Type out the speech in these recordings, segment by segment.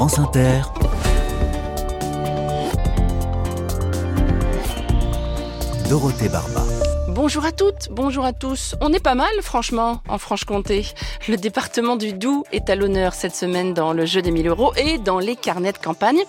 France Inter, Dorothée Barba. Bonjour à toutes, bonjour à tous. On est pas mal, franchement, en Franche-Comté. Le département du Doubs est à l'honneur cette semaine dans le jeu des 1000 euros et dans les carnets de campagne.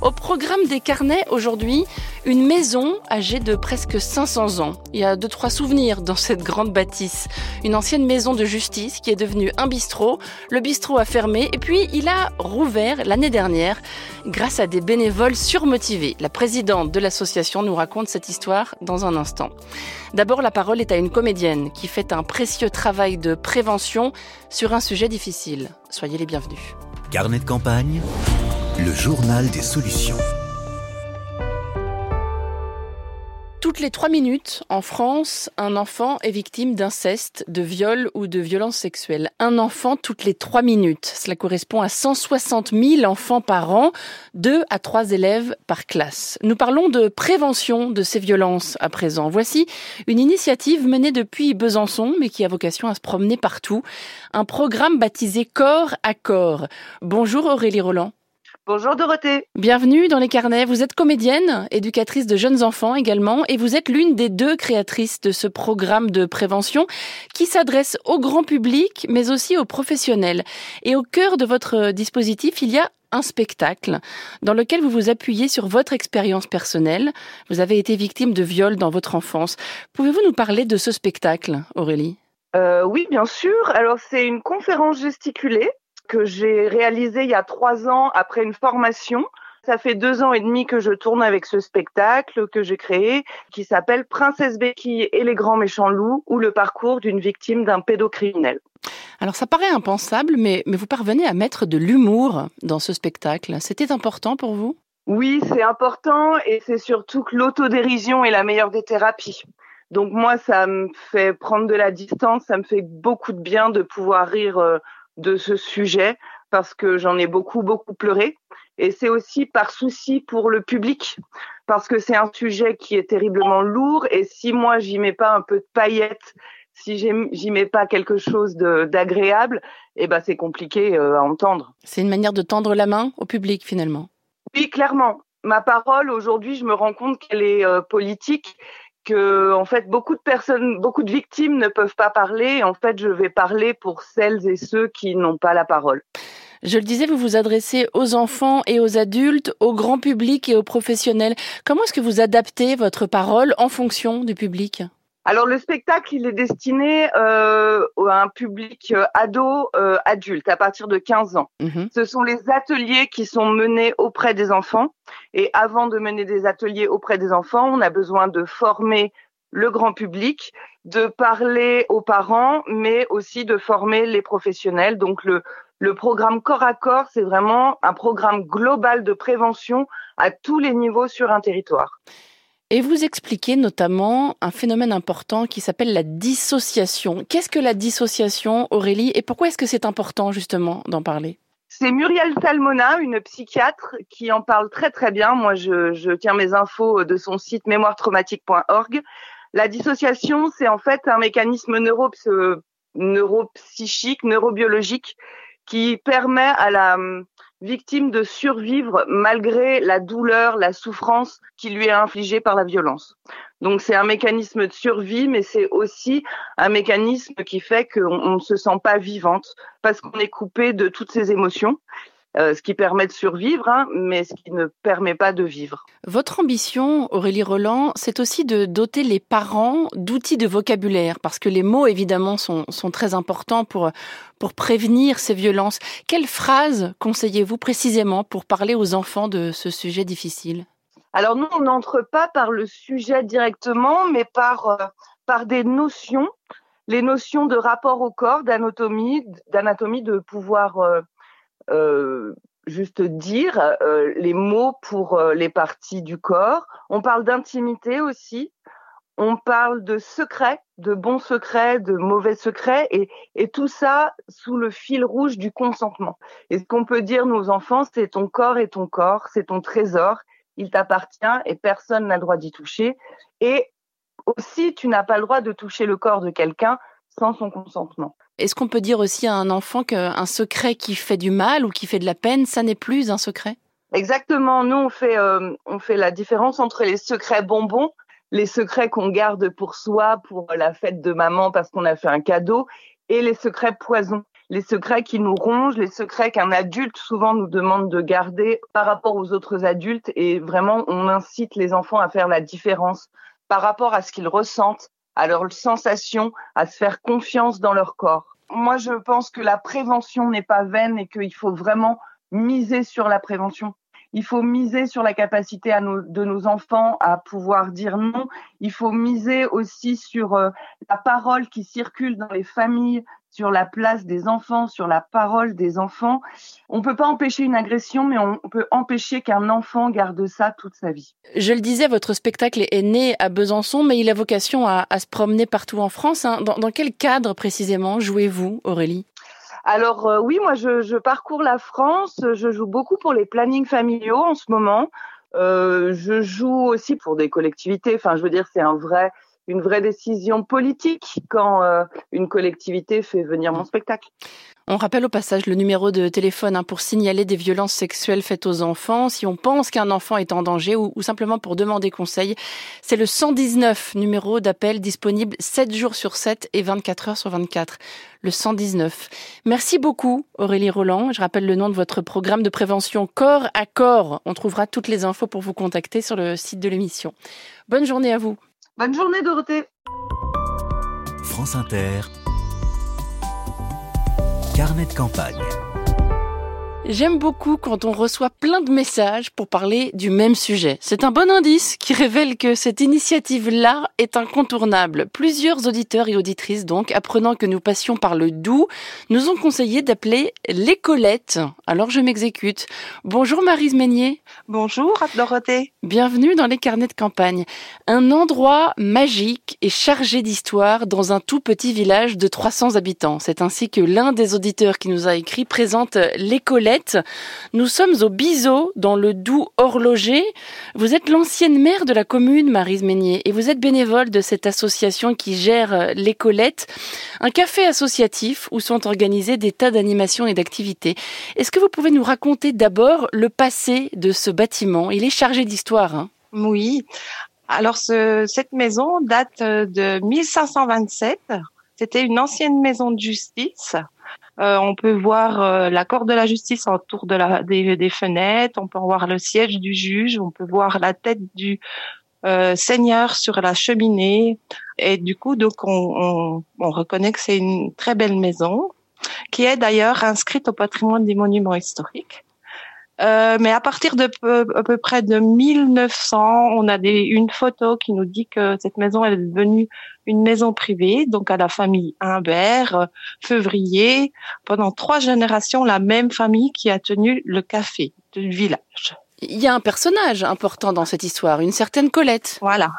Au programme des carnets, aujourd'hui, une maison âgée de presque 500 ans. Il y a deux, trois souvenirs dans cette grande bâtisse. Une ancienne maison de justice qui est devenue un bistrot. Le bistrot a fermé et puis il a rouvert l'année dernière grâce à des bénévoles surmotivés. La présidente de l'association nous raconte cette histoire dans un instant. D'abord, la parole est à une comédienne qui fait un précieux travail de prévention sur un sujet difficile. Soyez les bienvenus. Carnet de campagne, le journal des solutions. Toutes les trois minutes, en France, un enfant est victime d'inceste, de viol ou de violence sexuelle. Un enfant toutes les trois minutes. Cela correspond à 160 000 enfants par an, deux à trois élèves par classe. Nous parlons de prévention de ces violences à présent. Voici une initiative menée depuis Besançon, mais qui a vocation à se promener partout. Un programme baptisé Corps à Corps. Bonjour Aurélie Roland. Bonjour Dorothée. Bienvenue dans les carnets. Vous êtes comédienne, éducatrice de jeunes enfants également, et vous êtes l'une des deux créatrices de ce programme de prévention qui s'adresse au grand public, mais aussi aux professionnels. Et au cœur de votre dispositif, il y a un spectacle dans lequel vous vous appuyez sur votre expérience personnelle. Vous avez été victime de viol dans votre enfance. Pouvez-vous nous parler de ce spectacle, Aurélie? Euh, Oui, bien sûr. Alors c'est une conférence gesticulée que j'ai réalisé il y a trois ans après une formation. Ça fait deux ans et demi que je tourne avec ce spectacle que j'ai créé, qui s'appelle Princesse Becky et les grands méchants loups, ou le parcours d'une victime d'un pédocriminel. Alors ça paraît impensable, mais, mais vous parvenez à mettre de l'humour dans ce spectacle. C'était important pour vous? Oui, c'est important et c'est surtout que l'autodérision est la meilleure des thérapies. Donc moi, ça me fait prendre de la distance, ça me fait beaucoup de bien de pouvoir rire euh, de ce sujet parce que j'en ai beaucoup, beaucoup pleuré. Et c'est aussi par souci pour le public, parce que c'est un sujet qui est terriblement lourd. Et si moi, j'y mets pas un peu de paillettes, si j'y mets pas quelque chose d'agréable, eh ben, c'est compliqué euh, à entendre. C'est une manière de tendre la main au public, finalement. Oui, clairement. Ma parole, aujourd'hui, je me rends compte qu'elle est euh, politique que en fait beaucoup de personnes, beaucoup de victimes ne peuvent pas parler. En fait, je vais parler pour celles et ceux qui n'ont pas la parole. Je le disais, vous vous adressez aux enfants et aux adultes, au grand public et aux professionnels. Comment est-ce que vous adaptez votre parole en fonction du public? Alors le spectacle, il est destiné euh, à un public euh, ado euh, adulte à partir de 15 ans. Mhm. Ce sont les ateliers qui sont menés auprès des enfants. Et avant de mener des ateliers auprès des enfants, on a besoin de former le grand public, de parler aux parents, mais aussi de former les professionnels. Donc le, le programme corps à corps, c'est vraiment un programme global de prévention à tous les niveaux sur un territoire. Et vous expliquez notamment un phénomène important qui s'appelle la dissociation. Qu'est-ce que la dissociation, Aurélie, et pourquoi est-ce que c'est important justement d'en parler? C'est Muriel Salmona, une psychiatre, qui en parle très très bien. Moi, je, je tiens mes infos de son site mémoiretraumatique.org. La dissociation, c'est en fait un mécanisme neuropsychique, neurobiologique qui permet à la victime de survivre malgré la douleur, la souffrance qui lui est infligée par la violence. Donc c'est un mécanisme de survie, mais c'est aussi un mécanisme qui fait qu'on ne se sent pas vivante parce qu'on est coupé de toutes ses émotions. Euh, ce qui permet de survivre, hein, mais ce qui ne permet pas de vivre. Votre ambition, Aurélie Roland, c'est aussi de doter les parents d'outils de vocabulaire, parce que les mots, évidemment, sont, sont très importants pour, pour prévenir ces violences. Quelles phrases conseillez-vous précisément pour parler aux enfants de ce sujet difficile? Alors nous, on n'entre pas par le sujet directement, mais par, euh, par des notions, les notions de rapport au corps, d'anatomie, d'anatomie, de pouvoir... Euh, euh, juste dire euh, les mots pour euh, les parties du corps. On parle d'intimité aussi. On parle de secrets, de bons secrets, de mauvais secrets, et, et tout ça sous le fil rouge du consentement. Et ce qu'on peut dire nos enfants, c'est ton corps est ton corps, c'est ton trésor, il t'appartient et personne n'a le droit d'y toucher. Et aussi, tu n'as pas le droit de toucher le corps de quelqu'un sans son consentement. Est-ce qu'on peut dire aussi à un enfant qu'un secret qui fait du mal ou qui fait de la peine, ça n'est plus un secret? Exactement. Nous, on fait, euh, on fait la différence entre les secrets bonbons, les secrets qu'on garde pour soi, pour la fête de maman parce qu'on a fait un cadeau, et les secrets poison les secrets qui nous rongent, les secrets qu'un adulte souvent nous demande de garder par rapport aux autres adultes. Et vraiment, on incite les enfants à faire la différence par rapport à ce qu'ils ressentent, à leurs sensations, à se faire confiance dans leur corps. Moi, je pense que la prévention n'est pas vaine et qu'il faut vraiment miser sur la prévention. Il faut miser sur la capacité de nos enfants à pouvoir dire non. Il faut miser aussi sur euh, la parole qui circule dans les familles, sur la place des enfants, sur la parole des enfants. On ne peut pas empêcher une agression, mais on peut empêcher qu'un enfant garde ça toute sa vie. Je le disais, votre spectacle est né à Besançon, mais il a vocation à, se promener partout en France. Hein. Dans, dans quel cadre précisément jouez-vous, Aurélie? Alors euh, oui, moi je, je, parcours la France, je joue beaucoup pour les plannings familiaux en ce moment. Euh, je joue aussi pour des collectivités. Enfin, je veux dire, c'est un vrai, une vraie décision politique quand euh, une collectivité fait venir mon spectacle. On rappelle au passage le numéro de téléphone hein, pour signaler des violences sexuelles faites aux enfants. Si on pense qu'un enfant est en danger ou, ou, simplement pour demander conseil, c'est le 119 numéro d'appel disponible 7 jours sur 7 et 24 heures sur 24. Le 119. Merci beaucoup Aurélie Roland. Je rappelle le nom de votre programme de prévention Corps à Corps. On trouvera toutes les infos pour vous contacter sur le site de l'émission. Bonne journée à vous. Bonne journée Dorothée. France Inter. Carnet de campagne. J'aime beaucoup quand on reçoit plein de messages pour parler du même sujet. C'est un bon indice qui révèle que cette initiative-là est incontournable. Plusieurs auditeurs et auditrices, donc, apprenant que nous passions par le doux, nous ont conseillé d'appeler l'écolette. Alors je m'exécute. Bonjour Marise Meignier. Bonjour Dorothée. Bienvenue dans les carnets de campagne. Un endroit magique et chargé d'histoire dans un tout petit village de 300 habitants. C'est ainsi que l'un des auditeurs qui nous a écrit présente l'écolette nous sommes au Biseau, dans le Doubs horloger. Vous êtes l'ancienne maire de la commune, Marise Meignier, et vous êtes bénévole de cette association qui gère euh, les un café associatif où sont organisés des tas d'animations et d'activités. Est-ce que vous pouvez nous raconter d'abord le passé de ce bâtiment? Il est chargé d'histoire. Hein oui. Alors, cette maison date euh, de 1527. C'était une ancienne maison de justice euh, on peut voir euh, la Cour de la justice autour de la, des, fenêtres, on peut voir le siège du juge, on peut voir la tête du euh, seigneur sur la cheminée. Et du coup, donc on, on reconnaît que c'est une très belle maison qui est d'ailleurs inscrite au patrimoine des monuments historiques. Euh, mais à partir de peu, à peu près de 1900, on a des, une photo qui nous dit que cette maison elle est devenue une maison privée, donc à la famille Humbert, Février, pendant trois générations, la même famille qui a tenu le café du village. Il y a un personnage important dans cette histoire, une certaine Colette. Voilà,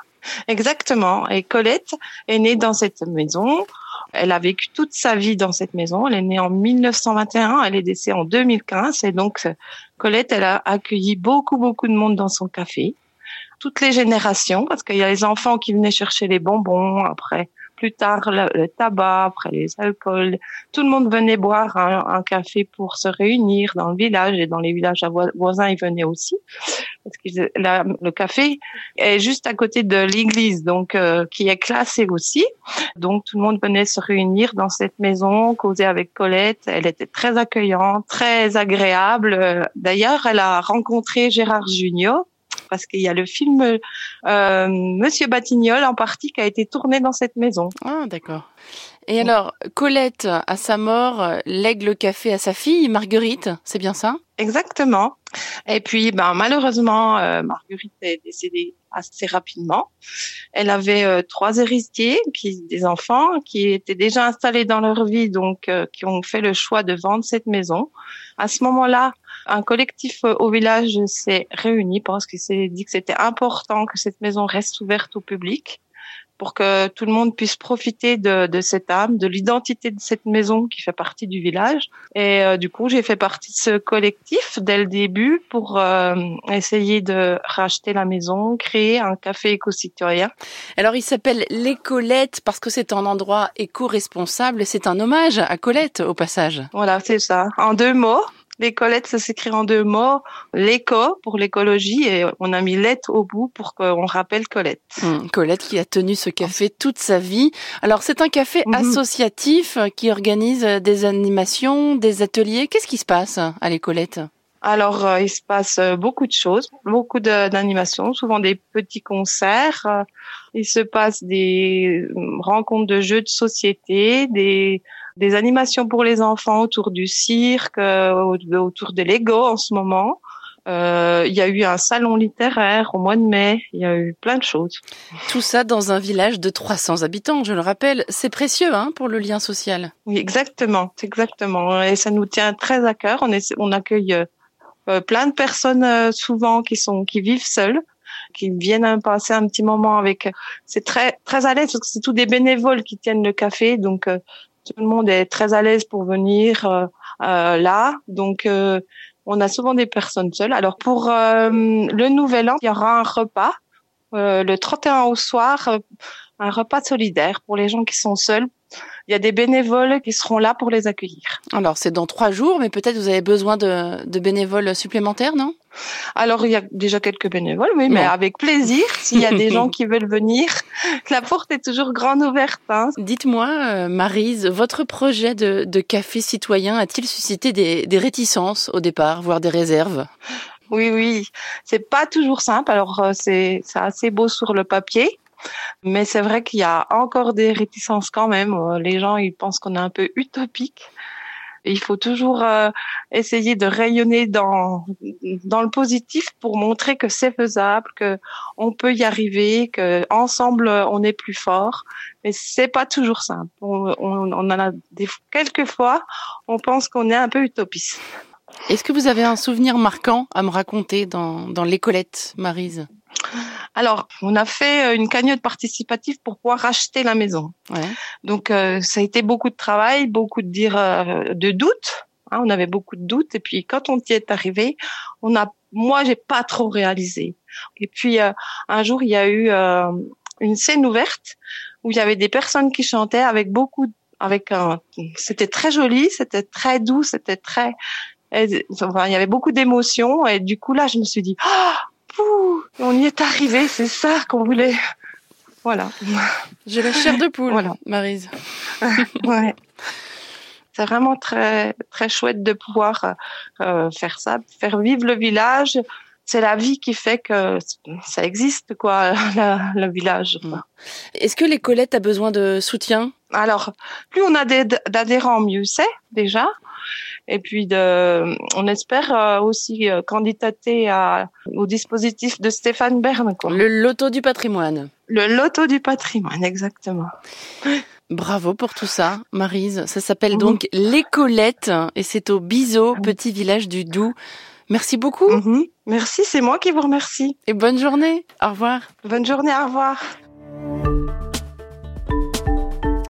exactement. Et Colette est née dans cette maison. Elle a vécu toute sa vie dans cette maison. Elle est née en 1921, elle est décédée en 2015 et donc Colette, elle a accueilli beaucoup beaucoup de monde dans son café, toutes les générations parce qu'il y a les enfants qui venaient chercher les bonbons après plus tard le, tabac, après les alcools. Tout le monde venait boire un, café pour se réunir dans le village et dans les villages voisins, ils venaient aussi. Parce que le café est juste à côté de l'église, donc euh, qui est classé aussi. Donc tout le monde venait se réunir dans cette maison, causer avec Colette. Elle était très accueillante, très agréable. D'ailleurs, elle a rencontré Gérard Junior parce qu'il y a le film euh, Monsieur Batignolles en partie qui a été tourné dans cette maison. Ah, d'accord. Et alors, Colette, à sa mort, lègue le café à sa fille, Marguerite, c'est bien ça? Exactement. Et puis, ben, malheureusement, euh, Marguerite est décédée assez rapidement. Elle avait euh, trois héritiers, qui, des enfants, qui étaient déjà installés dans leur vie, donc euh, qui ont fait le choix de vendre cette maison. À ce moment-là, un collectif au village s'est réuni parce qu'il s'est dit que c'était important que cette maison reste ouverte au public pour que tout le monde puisse profiter de, de cette âme, de l'identité de cette maison qui fait partie du village. Et euh, du coup, j'ai fait partie de ce collectif dès le début pour euh, essayer de racheter la maison, créer un café éco-citoyen. Alors, il s'appelle Les Colettes parce que c'est un endroit éco-responsable c'est un hommage à Colette au passage. Voilà, c'est ça. En deux mots, les Colettes, ça s'écrit en deux mots. L'éco pour l'écologie et on a mis lettre au bout pour qu'on rappelle Colette. Hum, Colette qui a tenu ce café toute sa vie. Alors c'est un café Mhm. associatif qui organise des animations, des ateliers. Qu'est-ce qui se passe à les Colettes Alors, euh, il se passe euh, beaucoup de choses, beaucoup de- d'animations, souvent des petits concerts. Euh, Il se passe des euh, rencontres de jeux de société, des, des animations pour les enfants autour du cirque, au- autour de Lego en ce moment. Euh, il y a eu un salon littéraire au mois de mai. Il y a eu plein de choses. Tout ça dans un village de 300 habitants, je le rappelle. C'est précieux hein, pour le lien social. Oui, exactement, exactement. Et ça nous tient très à cœur. On, est, on accueille plein de personnes euh, souvent qui sont qui vivent seules, qui viennent euh, passer un petit moment avec. C'est très très à l'aise parce que c'est tous des bénévoles qui tiennent le café, donc euh, tout le monde est très à l'aise pour venir euh, euh, là. Donc euh, on a souvent des personnes seules. Alors pour euh, le nouvel an, il y aura un repas euh, le 31 au soir, euh, un repas solidaire pour les gens qui sont seuls. Il y a des bénévoles qui seront là pour les accueillir. Alors c'est dans trois jours, mais peut-être vous avez besoin de, de bénévoles supplémentaires, non? Alors il y a déjà quelques bénévoles, oui, mais avec plaisir. S'il y a des gens qui veulent venir, la porte est toujours grande ouverte. Hein. Dites-moi, euh, Marise, votre projet de, de café citoyen a-t-il suscité des, des réticences au départ, voire des réserves? Oui, oui, c'est pas toujours simple. Alors euh, c'est assez beau sur le papier, mais c'est vrai qu'il y a encore des réticences quand même. Euh, Les gens ils pensent qu'on est un peu utopique. Il faut toujours euh, essayer de rayonner dans dans le positif pour montrer que c'est faisable, que on peut y arriver, que ensemble euh, on est plus fort. Mais c'est pas toujours simple. On, on, a des quelques fois, on pense qu'on est un peu utopiste. Est-ce que vous avez un souvenir marquant à me raconter dans, dans l'écolette, Marise? Alors, on a fait euh, une cagnotte participative pour pouvoir racheter la maison. Ouais. Donc, euh, ça a été beaucoup de travail, beaucoup de dire euh, de doutes. hein, on avait beaucoup de doutes. Et puis, quand on y est arrivé, on a, moi, j'ai pas trop réalisé. Et puis, euh, un jour, il y a eu euh, une scène ouverte où il y avait des personnes qui chantaient avec beaucoup, avec un, c'était très joli, c'était très doux, c'était très, et, enfin, il y avait beaucoup d'émotions. Et du coup, là, je me suis dit, ah, on y est arrivé, c'est ça qu'on voulait. Voilà. J'ai la chair de poule, Voilà. Marise. Ouais. C'est vraiment très très chouette de pouvoir euh, faire ça, faire vivre le village. C'est la vie qui fait que ça existe, quoi, la- le village. quoi. Est-ce que l'écolette a besoin de soutien? Alors, plus on a d'adhérents, mieux c'est déjà. Et puis, de, on espère euh, aussi euh, candidater à, au dispositif de Stéphane Bern, quoi. Le loto du patrimoine. Le loto du patrimoine, exactement. Bravo pour tout ça, Marise. Ça s'appelle Mhm. donc l'écolette et c'est au Biseau, petit village du Doubs. Merci beaucoup Mhm. Merci, c'est moi qui vous remercie. et bonne journée. Au revoir. Bonne journée, au revoir.